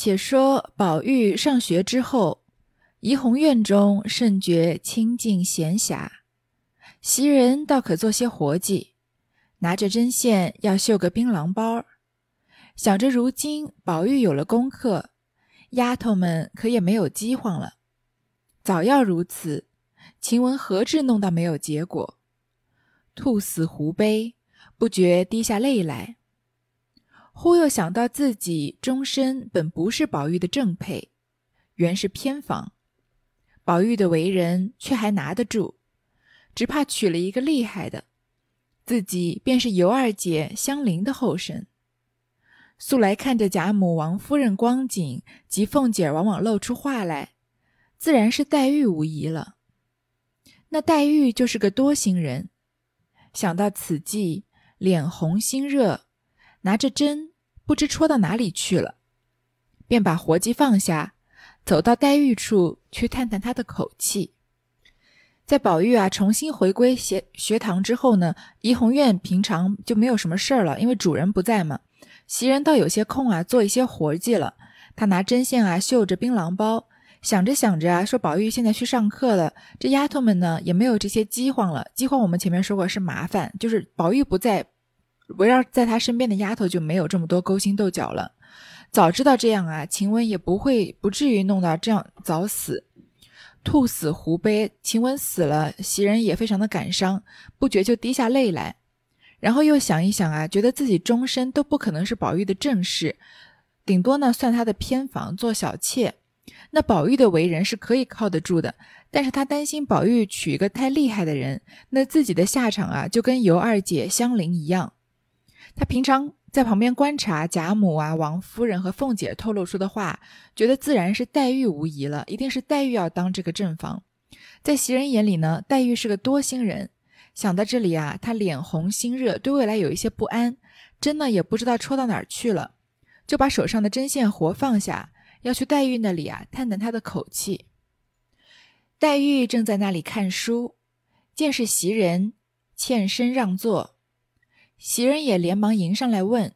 且说宝玉上学之后，怡红院中甚觉清静闲暇，袭人倒可做些活计，拿着针线要绣个槟榔包。想着如今宝玉有了功课，丫头们可也没有饥荒了。早要如此，晴雯何至弄到没有结果？兔死狐悲，不觉滴下泪来。忽又想到自己终身本不是宝玉的正配，原是偏房，宝玉的为人却还拿得住，只怕娶了一个厉害的，自己便是尤二姐香菱的后身。素来看着贾母、王夫人光景及凤姐往往露出话来，自然是黛玉无疑了。那黛玉就是个多心人，想到此际，脸红心热。拿着针，不知戳到哪里去了，便把活计放下，走到黛玉处去探探她的口气。在宝玉啊重新回归学学堂之后呢，怡红院平常就没有什么事儿了，因为主人不在嘛。袭人倒有些空啊，做一些活计了。他拿针线啊绣着槟榔包，想着想着啊，说宝玉现在去上课了，这丫头们呢也没有这些饥荒了。饥荒我们前面说过是麻烦，就是宝玉不在。围绕在他身边的丫头就没有这么多勾心斗角了。早知道这样啊，晴雯也不会不至于弄到这样早死。兔死狐悲，晴雯死了，袭人也非常的感伤，不觉就滴下泪来。然后又想一想啊，觉得自己终身都不可能是宝玉的正室，顶多呢算他的偏房做小妾。那宝玉的为人是可以靠得住的，但是他担心宝玉娶一个太厉害的人，那自己的下场啊就跟尤二姐香菱一样。他平常在旁边观察贾母啊、王夫人和凤姐透露出的话，觉得自然是黛玉无疑了，一定是黛玉要当这个正房。在袭人眼里呢，黛玉是个多心人。想到这里啊，他脸红心热，对未来有一些不安，针呢也不知道戳到哪儿去了，就把手上的针线活放下，要去黛玉那里啊探探她的口气。黛玉正在那里看书，见是袭人，欠身让座。袭人也连忙迎上来问：“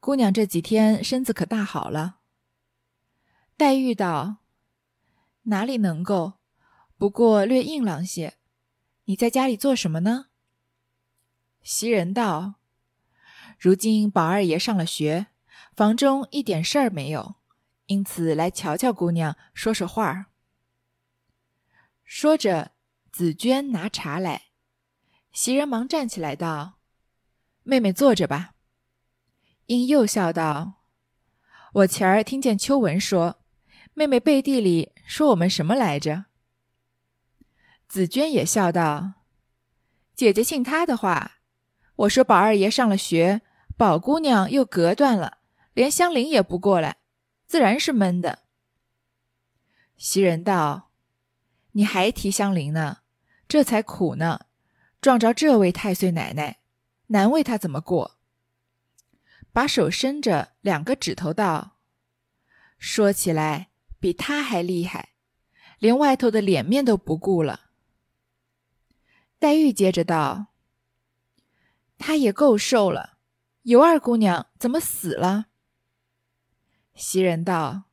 姑娘这几天身子可大好了？”黛玉道：“哪里能够，不过略硬朗些。你在家里做什么呢？”袭人道：“如今宝二爷上了学，房中一点事儿没有，因此来瞧瞧姑娘，说说话。”说着，紫娟拿茶来，袭人忙站起来道。妹妹坐着吧。英又笑道：“我前儿听见秋文说，妹妹背地里说我们什么来着？”紫娟也笑道：“姐姐信她的话。我说宝二爷上了学，宝姑娘又隔断了，连香菱也不过来，自然是闷的。”袭人道：“你还提香菱呢？这才苦呢，撞着这位太岁奶奶。”难为他怎么过？把手伸着，两个指头道：“说起来比他还厉害，连外头的脸面都不顾了。”黛玉接着道：“他也够瘦了，尤二姑娘怎么死了？”袭人道：“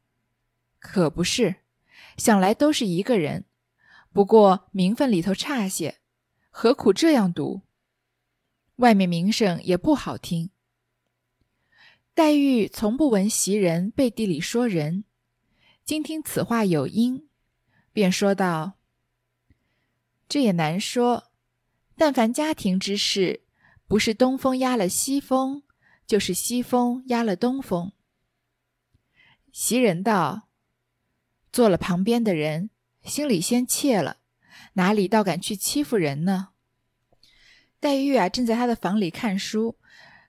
可不是，想来都是一个人，不过名分里头差些，何苦这样读？”外面名声也不好听。黛玉从不闻袭人背地里说人，今听此话有因，便说道：“这也难说。但凡家庭之事，不是东风压了西风，就是西风压了东风。”袭人道：“做了旁边的人，心里先怯了，哪里倒敢去欺负人呢？”黛玉啊，正在她的房里看书，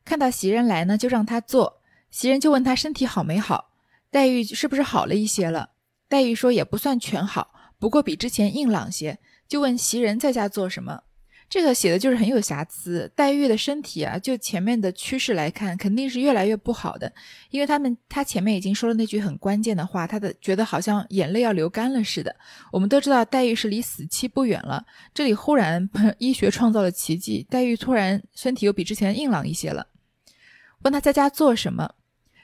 看到袭人来呢，就让他坐。袭人就问他身体好没好，黛玉是不是好了一些了？黛玉说也不算全好，不过比之前硬朗些。就问袭人在家做什么。这个写的就是很有瑕疵。黛玉的身体啊，就前面的趋势来看，肯定是越来越不好的。因为他们他前面已经说了那句很关键的话，他的觉得好像眼泪要流干了似的。我们都知道黛玉是离死期不远了，这里忽然 医学创造了奇迹，黛玉突然身体又比之前硬朗一些了。问他在家做什么，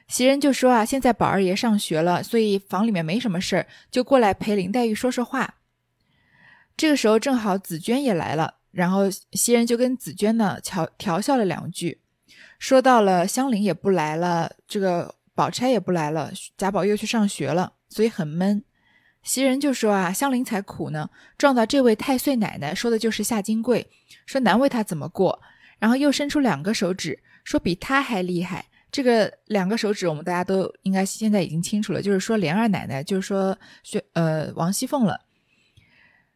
袭人就说啊，现在宝二爷上学了，所以房里面没什么事儿，就过来陪林黛玉说说话。这个时候正好紫娟也来了，然后袭人就跟紫娟呢调调笑了两句，说到了香菱也不来了，这个宝钗也不来了，贾宝又去上学了，所以很闷。袭人就说啊，香菱才苦呢，撞到这位太岁奶奶，说的就是夏金桂，说难为她怎么过，然后又伸出两个手指，说比她还厉害。这个两个手指，我们大家都应该现在已经清楚了，就是说莲二奶奶，就是说薛呃王熙凤了。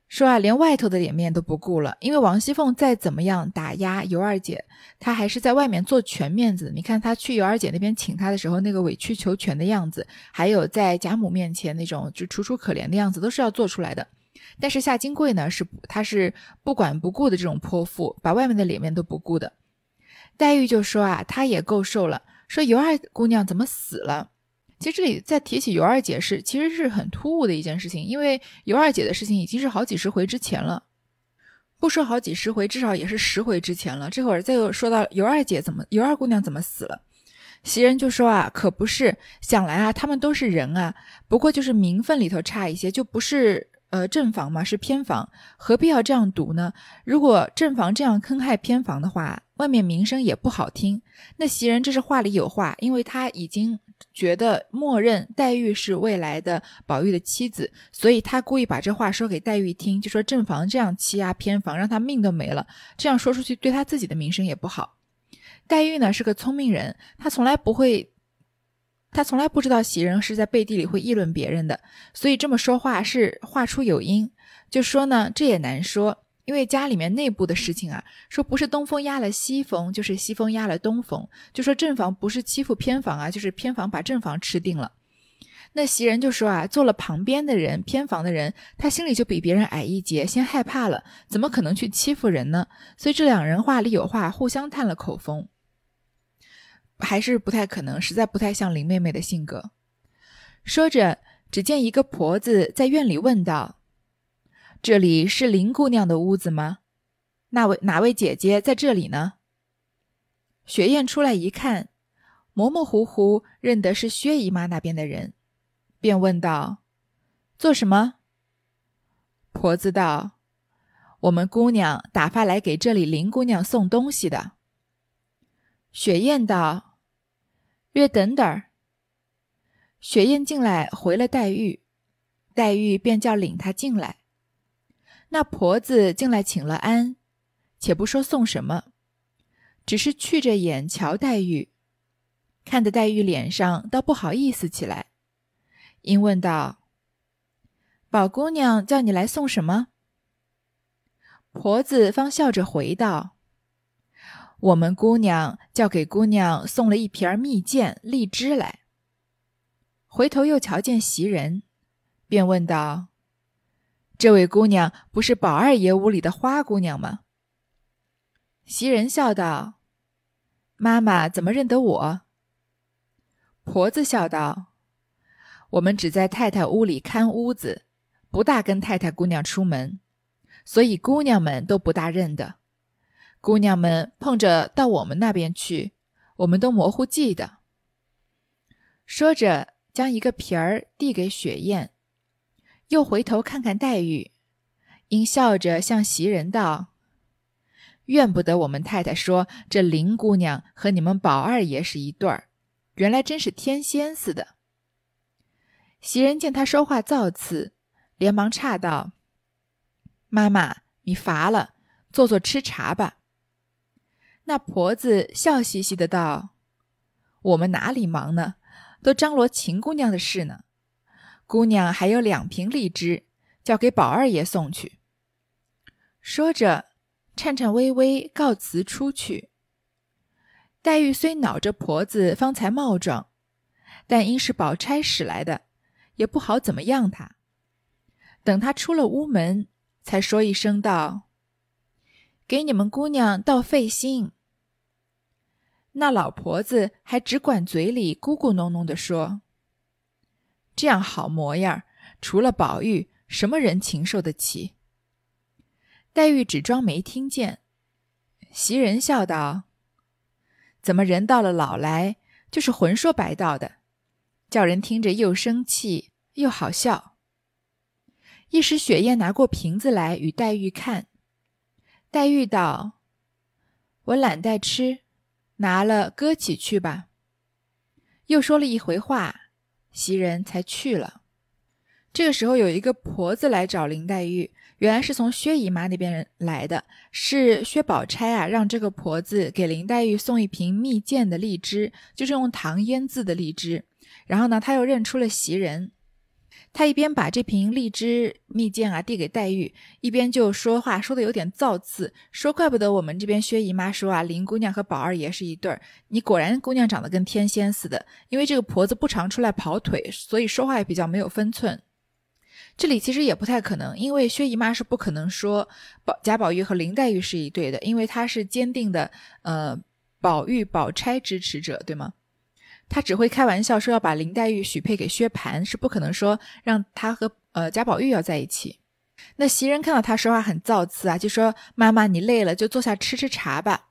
说啊，连外头的脸面都不顾了，因为王熙凤再怎么样打压尤二姐，她还是在外面做全面子。你看她去尤二姐那边请她的时候，那个委曲求全的样子，还有在贾母面前那种就楚楚可怜的样子，都是要做出来的。但是夏金桂呢，是她是不管不顾的这种泼妇，把外面的脸面都不顾的。黛玉就说啊，她也够受了，说尤二姑娘怎么死了？其实这里再提起尤二姐是，其实是很突兀的一件事情，因为尤二姐的事情已经是好几十回之前了，不说好几十回，至少也是十回之前了。这会儿再又说到尤二姐怎么，尤二姑娘怎么死了，袭人就说啊，可不是，想来啊，他们都是人啊，不过就是名分里头差一些，就不是。呃，正房嘛是偏房，何必要这样读呢？如果正房这样坑害偏房的话，外面名声也不好听。那袭人这是话里有话，因为他已经觉得默认黛玉是未来的宝玉的妻子，所以他故意把这话说给黛玉听，就说正房这样欺压偏房，让他命都没了。这样说出去，对他自己的名声也不好。黛玉呢是个聪明人，她从来不会。他从来不知道袭人是在背地里会议论别人的，所以这么说话是话出有因。就说呢，这也难说，因为家里面内部的事情啊，说不是东风压了西风，就是西风压了东风。就说正房不是欺负偏房啊，就是偏房把正房吃定了。那袭人就说啊，做了旁边的人，偏房的人，他心里就比别人矮一截，先害怕了，怎么可能去欺负人呢？所以这两人话里有话，互相探了口风。还是不太可能，实在不太像林妹妹的性格。说着，只见一个婆子在院里问道：“这里是林姑娘的屋子吗？那位哪位姐姐在这里呢？”雪雁出来一看，模模糊糊认得是薛姨妈那边的人，便问道：“做什么？”婆子道：“我们姑娘打发来给这里林姑娘送东西的。”雪雁道。略等等，雪雁进来回了黛玉，黛玉便叫领她进来。那婆子进来请了安，且不说送什么，只是觑着眼瞧黛玉，看得黛玉脸上倒不好意思起来，因问道：“宝姑娘叫你来送什么？”婆子方笑着回道。我们姑娘叫给姑娘送了一瓶蜜饯、荔枝来。回头又瞧见袭人，便问道：“这位姑娘不是宝二爷屋里的花姑娘吗？”袭人笑道：“妈妈怎么认得我？”婆子笑道：“我们只在太太屋里看屋子，不大跟太太姑娘出门，所以姑娘们都不大认得。”姑娘们碰着到我们那边去，我们都模糊记得。说着，将一个皮儿递给雪雁，又回头看看黛玉，因笑着向袭人道：“怨不得我们太太说这林姑娘和你们宝二爷是一对儿，原来真是天仙似的。”袭人见他说话造次，连忙岔道：“妈妈，你乏了，坐坐吃茶吧。”那婆子笑嘻嘻的道：“我们哪里忙呢？都张罗秦姑娘的事呢。姑娘还有两瓶荔枝，叫给宝二爷送去。”说着，颤颤巍巍告辞出去。黛玉虽恼着婆子方才冒撞，但因是宝钗使来的，也不好怎么样她。等她出了屋门，才说一声道：“给你们姑娘倒费心。”那老婆子还只管嘴里咕咕哝哝的说：“这样好模样，除了宝玉，什么人情受得起？”黛玉只装没听见。袭人笑道：“怎么人到了老来，就是浑说白道的，叫人听着又生气又好笑。一时，雪雁拿过瓶子来与黛玉看，黛玉道：“我懒得吃，拿了搁起去吧。”又说了一回话，袭人才去了。这个时候，有一个婆子来找林黛玉。原来是从薛姨妈那边来的，是薛宝钗啊，让这个婆子给林黛玉送一瓶蜜饯的荔枝，就是用糖腌制的荔枝。然后呢，她又认出了袭人，他一边把这瓶荔枝蜜饯啊递给黛玉，一边就说话，说的有点造次，说怪不得我们这边薛姨妈说啊，林姑娘和宝二爷是一对儿，你果然姑娘长得跟天仙似的。因为这个婆子不常出来跑腿，所以说话也比较没有分寸。这里其实也不太可能，因为薛姨妈是不可能说宝贾宝玉和林黛玉是一对的，因为她是坚定的呃宝玉宝钗支持者，对吗？她只会开玩笑说要把林黛玉许配给薛蟠，是不可能说让她和呃贾宝玉要在一起。那袭人看到她说话很造次啊，就说妈妈你累了就坐下吃吃茶吧。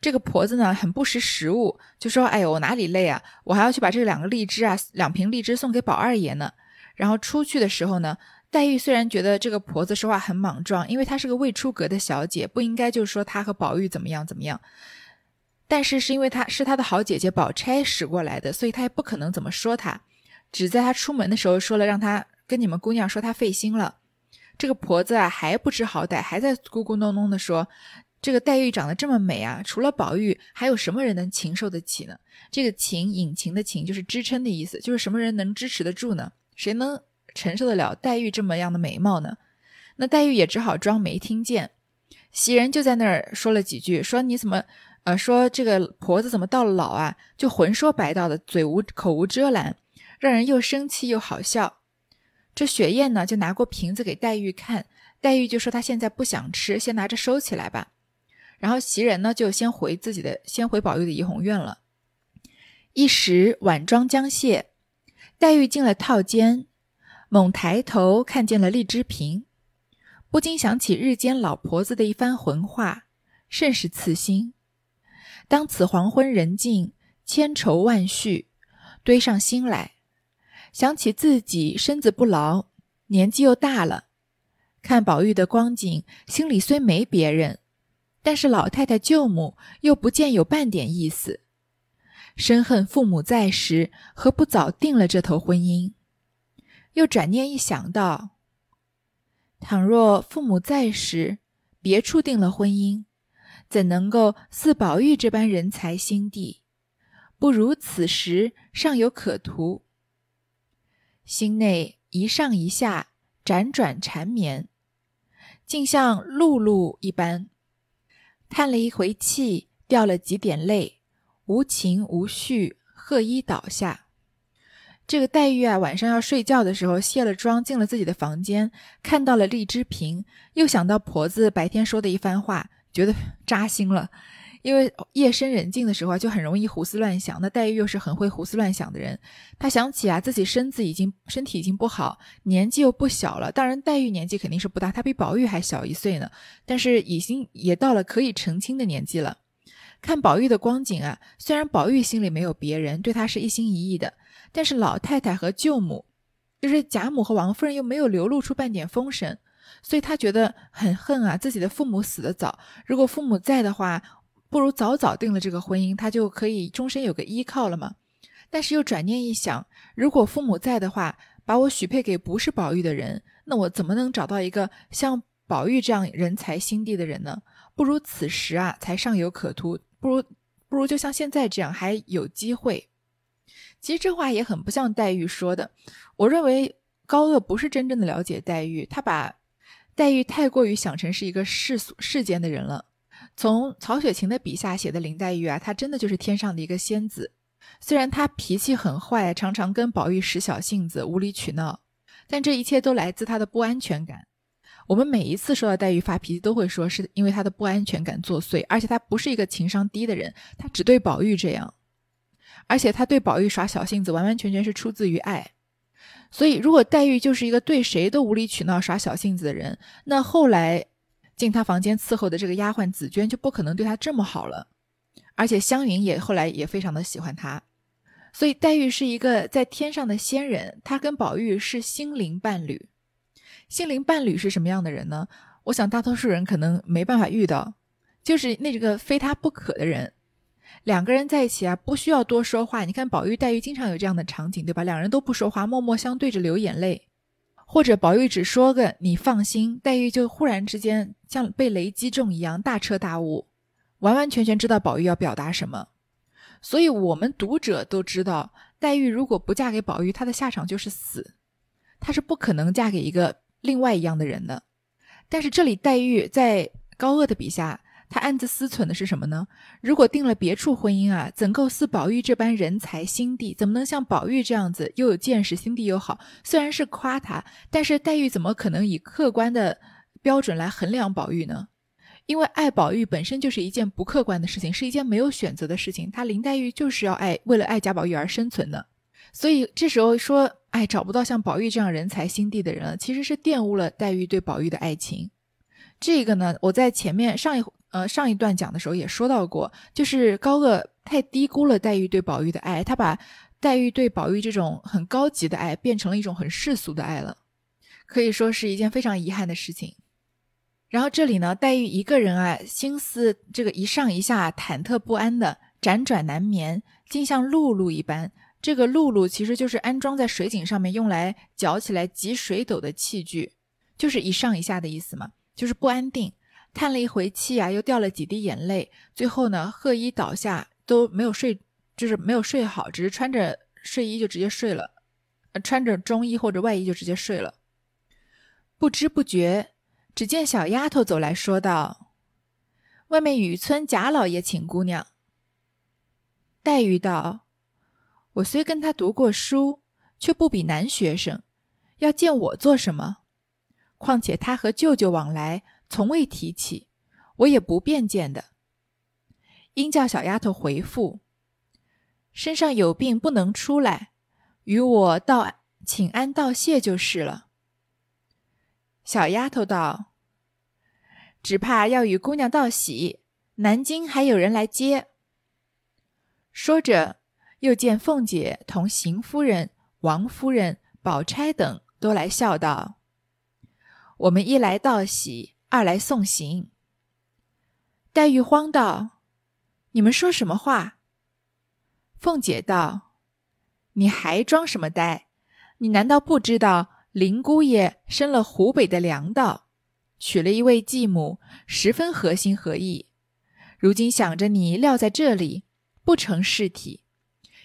这个婆子呢很不识时务，就说哎呦我哪里累啊，我还要去把这两个荔枝啊两瓶荔枝送给宝二爷呢。然后出去的时候呢，黛玉虽然觉得这个婆子说话很莽撞，因为她是个未出阁的小姐，不应该就是说她和宝玉怎么样怎么样。但是是因为她是她的好姐姐宝钗使过来的，所以她也不可能怎么说她，只在她出门的时候说了，让她跟你们姑娘说她费心了。这个婆子啊还不知好歹，还在咕咕哝哝的说，这个黛玉长得这么美啊，除了宝玉，还有什么人能承受得起呢？这个情引擎的情就是支撑的意思，就是什么人能支持得住呢？谁能承受得了黛玉这么样的美貌呢？那黛玉也只好装没听见。袭人就在那儿说了几句，说你怎么，呃，说这个婆子怎么到了老啊，就浑说白道的，嘴无口无遮拦，让人又生气又好笑。这雪雁呢，就拿过瓶子给黛玉看，黛玉就说她现在不想吃，先拿着收起来吧。然后袭人呢，就先回自己的，先回宝玉的怡红院了。一时晚妆将卸。黛玉进了套间，猛抬头看见了荔枝瓶，不禁想起日间老婆子的一番浑话，甚是刺心。当此黄昏人静，千愁万绪，堆上心来，想起自己身子不牢，年纪又大了，看宝玉的光景，心里虽没别人，但是老太太舅母又不见有半点意思。深恨父母在时，何不早定了这头婚姻？又转念一想到，倘若父母在时，别处定了婚姻，怎能够似宝玉这般人才心地？不如此时尚有可图。心内一上一下，辗转缠绵，竟像露露一般，叹了一回气，掉了几点泪。无情无绪，贺衣倒下。这个黛玉啊，晚上要睡觉的时候，卸了妆，进了自己的房间，看到了荔枝瓶，又想到婆子白天说的一番话，觉得扎心了。因为夜深人静的时候，就很容易胡思乱想。那黛玉又是很会胡思乱想的人，她想起啊，自己身子已经身体已经不好，年纪又不小了。当然，黛玉年纪肯定是不大，她比宝玉还小一岁呢，但是已经也到了可以成亲的年纪了。看宝玉的光景啊，虽然宝玉心里没有别人，对他是一心一意的，但是老太太和舅母，就是贾母和王夫人，又没有流露出半点风声，所以他觉得很恨啊。自己的父母死得早，如果父母在的话，不如早早定了这个婚姻，他就可以终身有个依靠了嘛。但是又转念一想，如果父母在的话，把我许配给不是宝玉的人，那我怎么能找到一个像宝玉这样人才心地的人呢？不如此时啊，才尚有可图。不如，不如就像现在这样还有机会。其实这话也很不像黛玉说的。我认为高鹗不是真正的了解黛玉，他把黛玉太过于想成是一个世俗世间的人了。从曹雪芹的笔下写的林黛玉啊，她真的就是天上的一个仙子。虽然她脾气很坏，常常跟宝玉使小性子、无理取闹，但这一切都来自她的不安全感。我们每一次说到黛玉发脾气，都会说是因为她的不安全感作祟，而且她不是一个情商低的人，她只对宝玉这样，而且她对宝玉耍小性子，完完全全是出自于爱。所以，如果黛玉就是一个对谁都无理取闹、耍小性子的人，那后来进她房间伺候的这个丫鬟紫鹃就不可能对她这么好了。而且湘云也后来也非常的喜欢她。所以黛玉是一个在天上的仙人，她跟宝玉是心灵伴侣。心灵伴侣是什么样的人呢？我想大多数人可能没办法遇到，就是那个非他不可的人。两个人在一起啊，不需要多说话。你看宝玉、黛玉经常有这样的场景，对吧？两人都不说话，默默相对着流眼泪，或者宝玉只说个“你放心”，黛玉就忽然之间像被雷击中一样大彻大悟，完完全全知道宝玉要表达什么。所以，我们读者都知道，黛玉如果不嫁给宝玉，她的下场就是死，她是不可能嫁给一个另外一样的人的。但是这里黛玉在高鹗的笔下。他暗自思忖的是什么呢？如果定了别处婚姻啊，怎够似宝玉这般人才心地？怎么能像宝玉这样子又有见识、心地又好？虽然是夸他，但是黛玉怎么可能以客观的标准来衡量宝玉呢？因为爱宝玉本身就是一件不客观的事情，是一件没有选择的事情。他林黛玉就是要爱，为了爱贾宝玉而生存的。所以这时候说，哎，找不到像宝玉这样人才心地的人了，其实是玷污了黛玉对宝玉的爱情。这个呢，我在前面上一。呃，上一段讲的时候也说到过，就是高鹗太低估了黛玉对宝玉的爱，他把黛玉对宝玉这种很高级的爱变成了一种很世俗的爱了，可以说是一件非常遗憾的事情。然后这里呢，黛玉一个人啊，心思这个一上一下，忐忑不安的，辗转难眠，竟像辘轳一般。这个辘轳其实就是安装在水井上面用来搅起来挤水斗的器具，就是一上一下的意思嘛，就是不安定。叹了一回气啊，又掉了几滴眼泪，最后呢，贺衣倒下都没有睡，就是没有睡好，只是穿着睡衣就直接睡了，穿着中衣或者外衣就直接睡了。不知不觉，只见小丫头走来说道：“外面雨村贾老爷请姑娘。”黛玉道：“我虽跟他读过书，却不比男学生，要见我做什么？况且他和舅舅往来。”从未提起，我也不便见的。应叫小丫头回复，身上有病不能出来，与我道请安道谢就是了。小丫头道：“只怕要与姑娘道喜，南京还有人来接。”说着，又见凤姐同邢夫人、王夫人、宝钗等都来笑道：“我们一来道喜。”二来送行，黛玉慌道：“你们说什么话？”凤姐道：“你还装什么呆？你难道不知道林姑爷生了湖北的粮道，娶了一位继母，十分合心合意。如今想着你撂在这里，不成事体，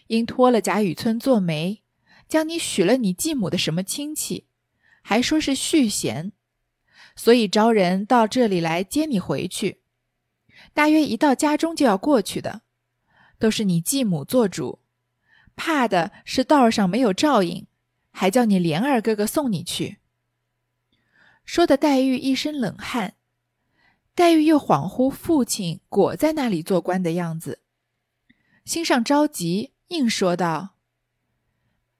因托了贾雨村做媒，将你许了你继母的什么亲戚，还说是续弦。”所以招人到这里来接你回去，大约一到家中就要过去的，都是你继母做主，怕的是道上没有照应，还叫你莲儿哥哥送你去。说的黛玉一身冷汗，黛玉又恍惚父亲果在那里做官的样子，心上着急，硬说道：“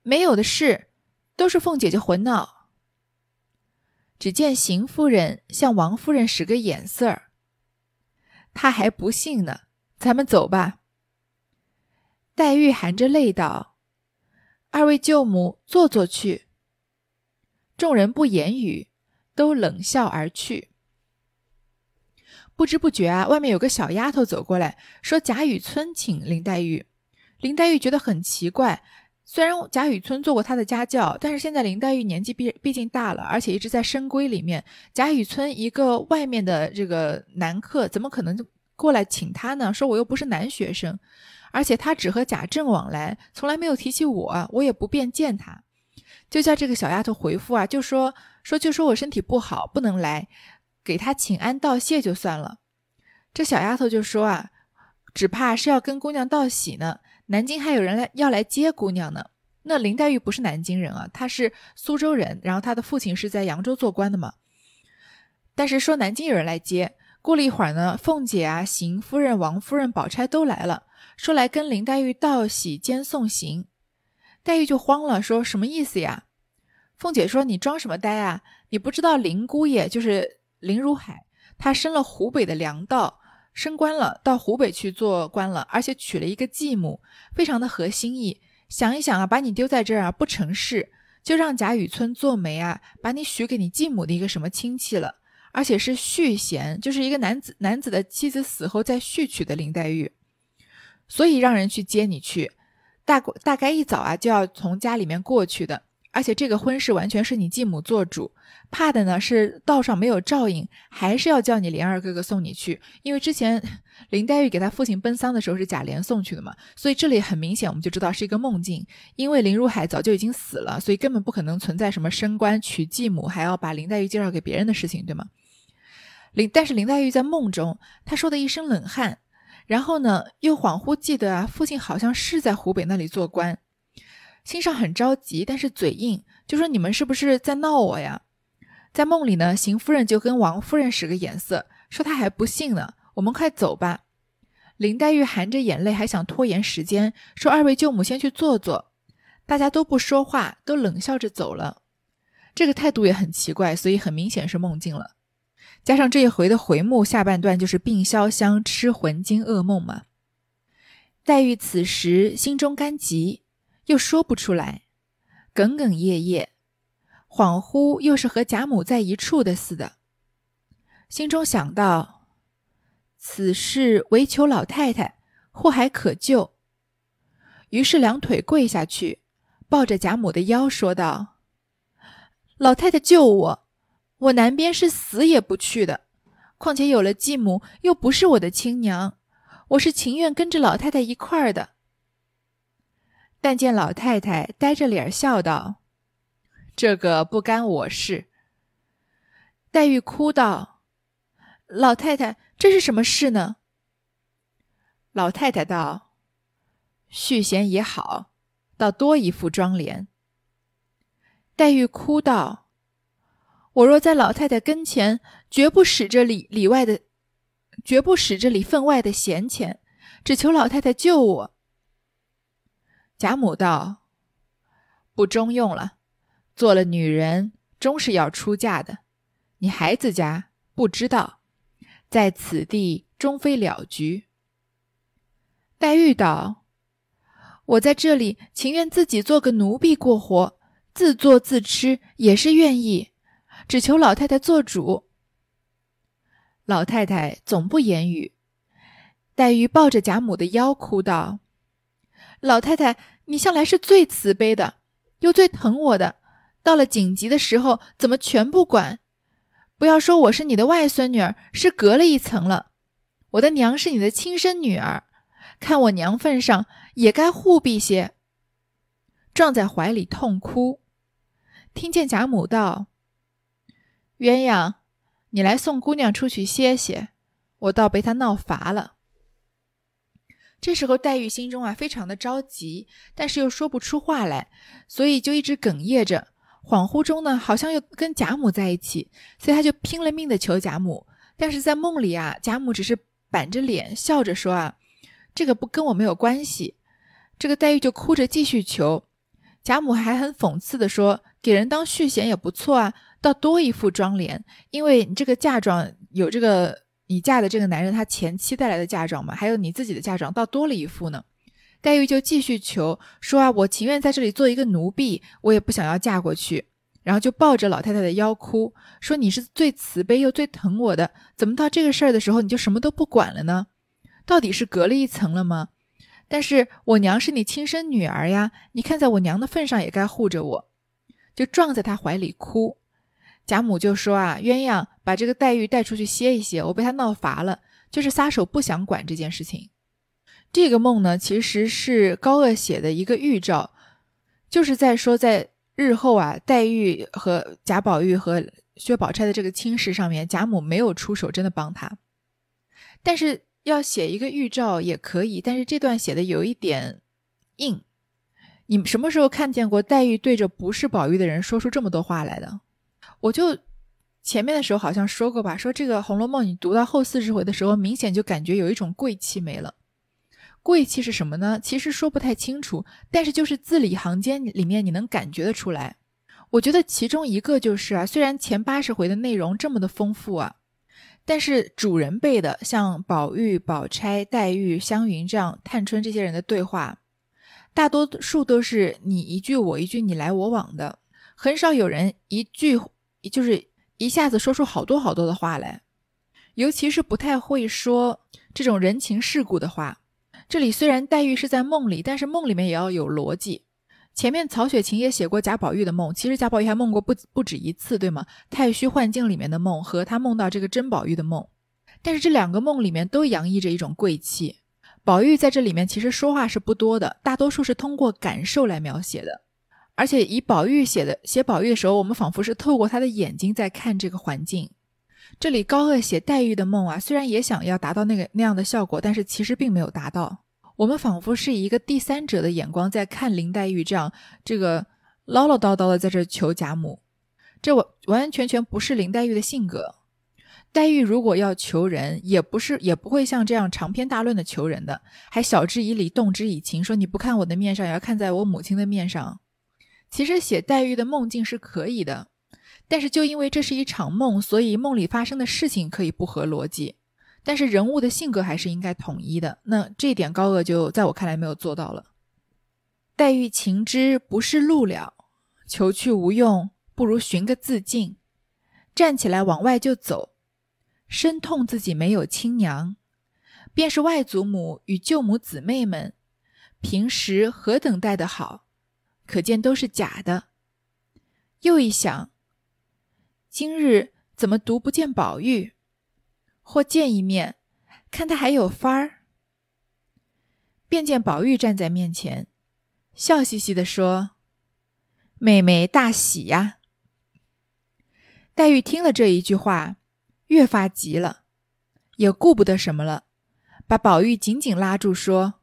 没有的事，都是凤姐姐混闹。”只见邢夫人向王夫人使个眼色儿，她还不信呢。咱们走吧。黛玉含着泪道：“二位舅母坐坐去。”众人不言语，都冷笑而去。不知不觉啊，外面有个小丫头走过来说：“贾雨村请林黛玉。”林黛玉觉得很奇怪。虽然贾雨村做过他的家教，但是现在林黛玉年纪毕毕竟大了，而且一直在深闺里面。贾雨村一个外面的这个男客，怎么可能过来请他呢？说我又不是男学生，而且他只和贾政往来，从来没有提起我，我也不便见他。就叫这个小丫头回复啊，就说说就说我身体不好，不能来，给他请安道谢就算了。这小丫头就说啊，只怕是要跟姑娘道喜呢。南京还有人来要来接姑娘呢。那林黛玉不是南京人啊，她是苏州人，然后她的父亲是在扬州做官的嘛。但是说南京有人来接，过了一会儿呢，凤姐啊、邢夫人、王夫人、宝钗都来了，说来跟林黛玉道喜兼送行。黛玉就慌了，说什么意思呀？凤姐说：“你装什么呆啊？你不知道林姑爷就是林如海，他升了湖北的粮道。”升官了，到湖北去做官了，而且娶了一个继母，非常的合心意，想一想啊，把你丢在这儿啊，不成事，就让贾雨村做媒啊，把你许给你继母的一个什么亲戚了，而且是续弦，就是一个男子男子的妻子死后再续娶的林黛玉，所以让人去接你去，大大概一早啊就要从家里面过去的。而且这个婚事完全是你继母做主，怕的呢是道上没有照应，还是要叫你莲儿哥哥送你去。因为之前 林黛玉给她父亲奔丧的时候是贾琏送去的嘛，所以这里很明显我们就知道是一个梦境。因为林如海早就已经死了，所以根本不可能存在什么升官娶继母还要把林黛玉介绍给别人的事情，对吗？林但是林黛玉在梦中，她说的一身冷汗，然后呢又恍惚记得啊，父亲好像是在湖北那里做官。心上很着急，但是嘴硬，就说你们是不是在闹我呀？在梦里呢，邢夫人就跟王夫人使个眼色，说她还不信呢。我们快走吧。林黛玉含着眼泪，还想拖延时间，说二位舅母先去坐坐。大家都不说话，都冷笑着走了。这个态度也很奇怪，所以很明显是梦境了。加上这一回的回目下半段就是病潇湘吃魂惊噩梦嘛。黛玉此时心中干急。又说不出来，哽哽咽咽，恍惚又是和贾母在一处的似的，心中想到此事唯求老太太或还可救，于是两腿跪下去，抱着贾母的腰说道：“老太太救我，我南边是死也不去的，况且有了继母，又不是我的亲娘，我是情愿跟着老太太一块儿的。”但见老太太呆着脸笑道：“这个不干我事。”黛玉哭道：“老太太，这是什么事呢？”老太太道：“续弦也好，倒多一副妆奁。”黛玉哭道：“我若在老太太跟前，绝不使这里里外的，绝不使这里分外的闲钱，只求老太太救我。”贾母道：“不中用了，做了女人终是要出嫁的。你孩子家不知道，在此地终非了局。”黛玉道：“我在这里情愿自己做个奴婢过活，自作自吃也是愿意，只求老太太做主。”老太太总不言语。黛玉抱着贾母的腰哭道。老太太，你向来是最慈悲的，又最疼我的，到了紧急的时候，怎么全不管？不要说我是你的外孙女儿，是隔了一层了。我的娘是你的亲生女儿，看我娘份上，也该护庇些。撞在怀里痛哭，听见贾母道：“鸳鸯，你来送姑娘出去歇歇，我倒被她闹乏了。”这时候，黛玉心中啊非常的着急，但是又说不出话来，所以就一直哽咽着。恍惚中呢，好像又跟贾母在一起，所以他就拼了命的求贾母。但是在梦里啊，贾母只是板着脸笑着说啊：“这个不跟我没有关系。”这个黛玉就哭着继续求，贾母还很讽刺的说：“给人当续弦也不错啊，倒多一副妆奁，因为你这个嫁妆有这个。”你嫁的这个男人，他前妻带来的嫁妆嘛，还有你自己的嫁妆，倒多了一副呢。黛玉就继续求说啊，我情愿在这里做一个奴婢，我也不想要嫁过去。然后就抱着老太太的腰哭，说你是最慈悲又最疼我的，怎么到这个事儿的时候你就什么都不管了呢？到底是隔了一层了吗？但是我娘是你亲生女儿呀，你看在我娘的份上也该护着我，就撞在她怀里哭。贾母就说啊，鸳鸯把这个黛玉带出去歇一歇，我被她闹乏了，就是撒手不想管这件事情。这个梦呢，其实是高鹗写的一个预兆，就是在说在日后啊，黛玉和贾宝玉和薛宝钗的这个亲事上面，贾母没有出手真的帮他。但是要写一个预兆也可以，但是这段写的有一点硬。你什么时候看见过黛玉对着不是宝玉的人说出这么多话来的？我就前面的时候好像说过吧，说这个《红楼梦》你读到后四十回的时候，明显就感觉有一种贵气没了。贵气是什么呢？其实说不太清楚，但是就是字里行间里面你能感觉得出来。我觉得其中一个就是啊，虽然前八十回的内容这么的丰富啊，但是主人辈的像宝玉、宝钗、黛玉、湘云这样探春这些人的对话，大多数都是你一句我一句，你来我往的，很少有人一句就是一下子说出好多好多的话来，尤其是不太会说这种人情世故的话。这里虽然黛玉是在梦里，但是梦里面也要有逻辑。前面曹雪芹也写过贾宝玉的梦，其实贾宝玉还梦过不不止一次，对吗？太虚幻境里面的梦和他梦到这个甄宝玉的梦，但是这两个梦里面都洋溢着一种贵气。宝玉在这里面其实说话是不多的，大多数是通过感受来描写的。而且以宝玉写的写宝玉的时候，我们仿佛是透过他的眼睛在看这个环境。这里高鹗写黛玉的梦啊，虽然也想要达到那个那样的效果，但是其实并没有达到。我们仿佛是以一个第三者的眼光在看林黛玉这样这个唠唠叨叨的在这求贾母，这完完全全不是林黛玉的性格。黛玉如果要求人，也不是也不会像这样长篇大论的求人的，还晓之以理，动之以情，说你不看我的面上，也要看在我母亲的面上。其实写黛玉的梦境是可以的，但是就因为这是一场梦，所以梦里发生的事情可以不合逻辑，但是人物的性格还是应该统一的。那这一点高鹗就在我看来没有做到了。黛玉情知不是路了，求去无用，不如寻个自尽，站起来往外就走。深痛自己没有亲娘，便是外祖母与舅母姊妹们，平时何等待的好，可见都是假的。又一想，今日怎么独不见宝玉？或见一面，看他还有法儿。便见宝玉站在面前，笑嘻嘻的说：“妹妹大喜呀！”黛玉听了这一句话。越发急了，也顾不得什么了，把宝玉紧紧拉住，说：“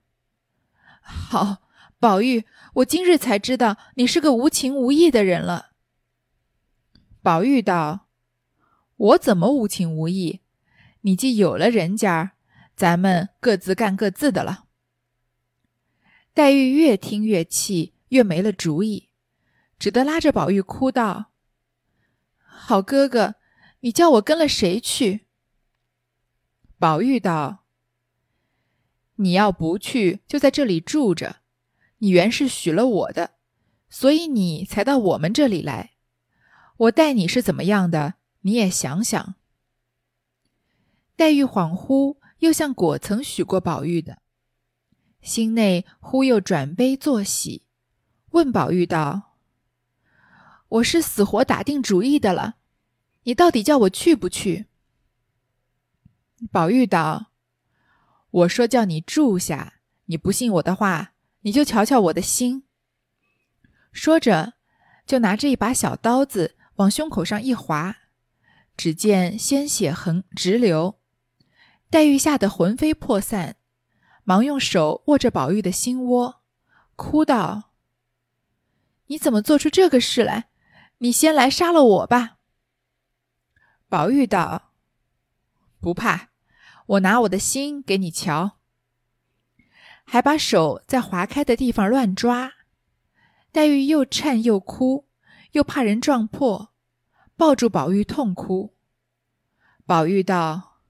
好，宝玉，我今日才知道你是个无情无义的人了。”宝玉道：“我怎么无情无义？你既有了人家，咱们各自干各自的了。”黛玉越听越气，越没了主意，只得拉着宝玉哭道：“好哥哥。”你叫我跟了谁去？宝玉道：“你要不去，就在这里住着。你原是许了我的，所以你才到我们这里来。我待你是怎么样的，你也想想。”黛玉恍惚，又像果曾许过宝玉的，心内忽又转悲作喜，问宝玉道：“我是死活打定主意的了。”你到底叫我去不去？宝玉道：“我说叫你住下，你不信我的话，你就瞧瞧我的心。”说着，就拿着一把小刀子往胸口上一划，只见鲜血横直流。黛玉吓得魂飞魄散，忙用手握着宝玉的心窝，哭道：“你怎么做出这个事来？你先来杀了我吧！”宝玉道：“不怕，我拿我的心给你瞧。”还把手在划开的地方乱抓。黛玉又颤又哭，又怕人撞破，抱住宝玉痛哭。宝玉道：“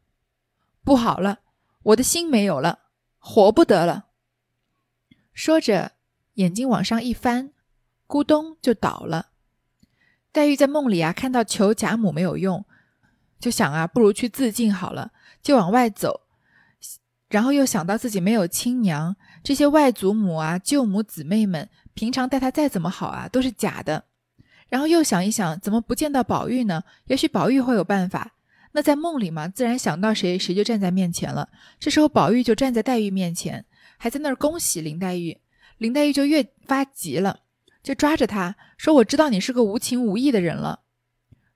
不好了，我的心没有了，活不得了。”说着，眼睛往上一翻，咕咚就倒了。黛玉在梦里啊，看到求贾母没有用。就想啊，不如去自尽好了，就往外走。然后又想到自己没有亲娘，这些外祖母啊、舅母姊妹们，平常待他再怎么好啊，都是假的。然后又想一想，怎么不见到宝玉呢？也许宝玉会有办法。那在梦里嘛，自然想到谁，谁就站在面前了。这时候宝玉就站在黛玉面前，还在那儿恭喜林黛玉。林黛玉就越发急了，就抓着他说：“我知道你是个无情无义的人了。”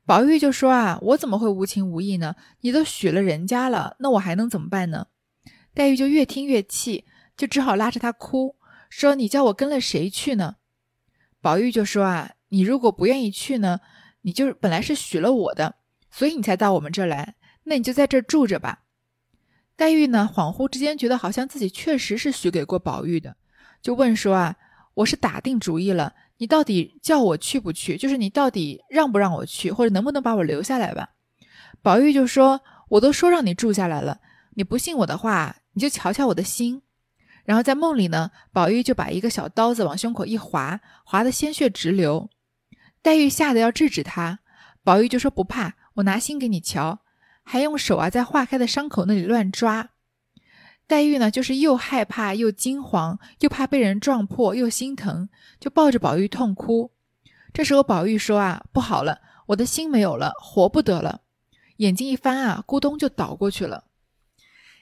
宝玉就说：“啊，我怎么会无情无义呢？你都许了人家了，那我还能怎么办呢？”黛玉就越听越气，就只好拉着他哭，说：“你叫我跟了谁去呢？”宝玉就说：“啊，你如果不愿意去呢，你就是本来是许了我的，所以你才到我们这儿来，那你就在这儿住着吧。”黛玉呢，恍惚之间觉得好像自己确实是许给过宝玉的，就问说：“啊，我是打定主意了。”你到底叫我去不去？就是你到底让不让我去，或者能不能把我留下来吧？宝玉就说：“我都说让你住下来了，你不信我的话，你就瞧瞧我的心。”然后在梦里呢，宝玉就把一个小刀子往胸口一划，划的鲜血直流。黛玉吓得要制止他，宝玉就说不怕，我拿心给你瞧，还用手啊在化开的伤口那里乱抓。黛玉呢，就是又害怕又惊慌，又怕被人撞破，又心疼，就抱着宝玉痛哭。这时候宝玉说啊，不好了，我的心没有了，活不得了。眼睛一翻啊，咕咚就倒过去了。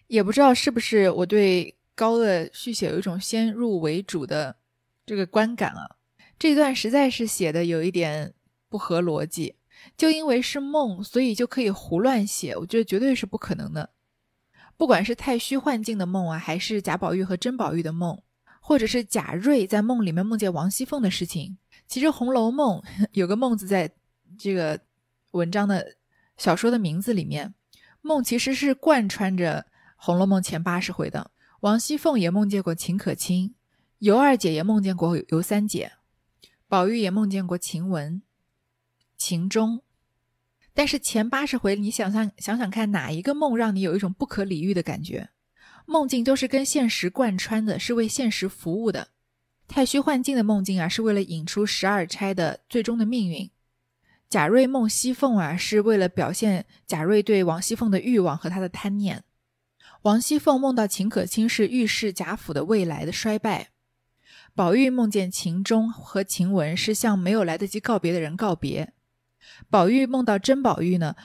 也不知道是不是我对。高的续写有一种先入为主的这个观感啊，这段实在是写的有一点不合逻辑。就因为是梦，所以就可以胡乱写，我觉得绝对是不可能的。不管是太虚幻境的梦啊，还是贾宝玉和甄宝玉的梦，或者是贾瑞在梦里面梦见王熙凤的事情，其实《红楼梦》有个“梦”字在这个文章的小说的名字里面，梦其实是贯穿着《红楼梦》前八十回的。王熙凤也梦见过秦可卿，尤二姐也梦见过尤三姐，宝玉也梦见过晴雯、秦钟。但是前八十回，你想想想想看，哪一个梦让你有一种不可理喻的感觉？梦境都是跟现实贯穿的，是为现实服务的。太虚幻境的梦境啊，是为了引出十二钗的最终的命运。贾瑞梦熙凤啊，是为了表现贾瑞对王熙凤的欲望和他的贪念。王熙凤梦到秦可卿是预示贾府的未来的衰败，宝玉梦见秦钟和晴雯是向没有来得及告别的人告别，宝玉梦到甄宝玉呢，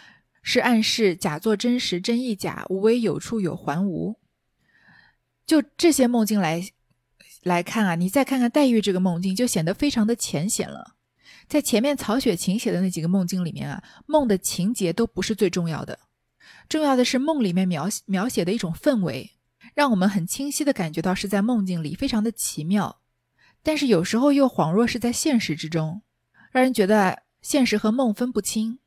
是暗示假作真时真亦假，无为有处有还无。就这些梦境来来看啊，你再看看黛玉这个梦境，就显得非常的浅显了。在前面曹雪芹写的那几个梦境里面啊，梦的情节都不是最重要的。重要的是梦里面描描写的一种氛围，让我们很清晰的感觉到是在梦境里，非常的奇妙。但是有时候又恍若是在现实之中，让人觉得现实和梦分不清。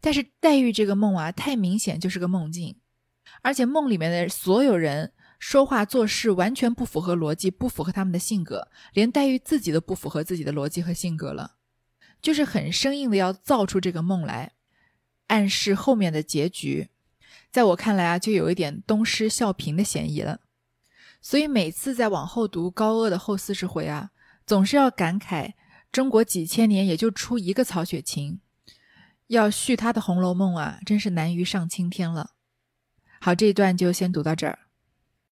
但是黛玉这个梦啊，太明显就是个梦境，而且梦里面的所有人说话做事完全不符合逻辑，不符合他们的性格，连黛玉自己都不符合自己的逻辑和性格了，就是很生硬的要造出这个梦来，暗示后面的结局。在我看来啊，就有一点东施效颦的嫌疑了。所以每次在往后读高鹗的后四十回啊，总是要感慨中国几千年也就出一个曹雪芹，要续他的《红楼梦》啊，真是难于上青天了。好，这一段就先读到这儿。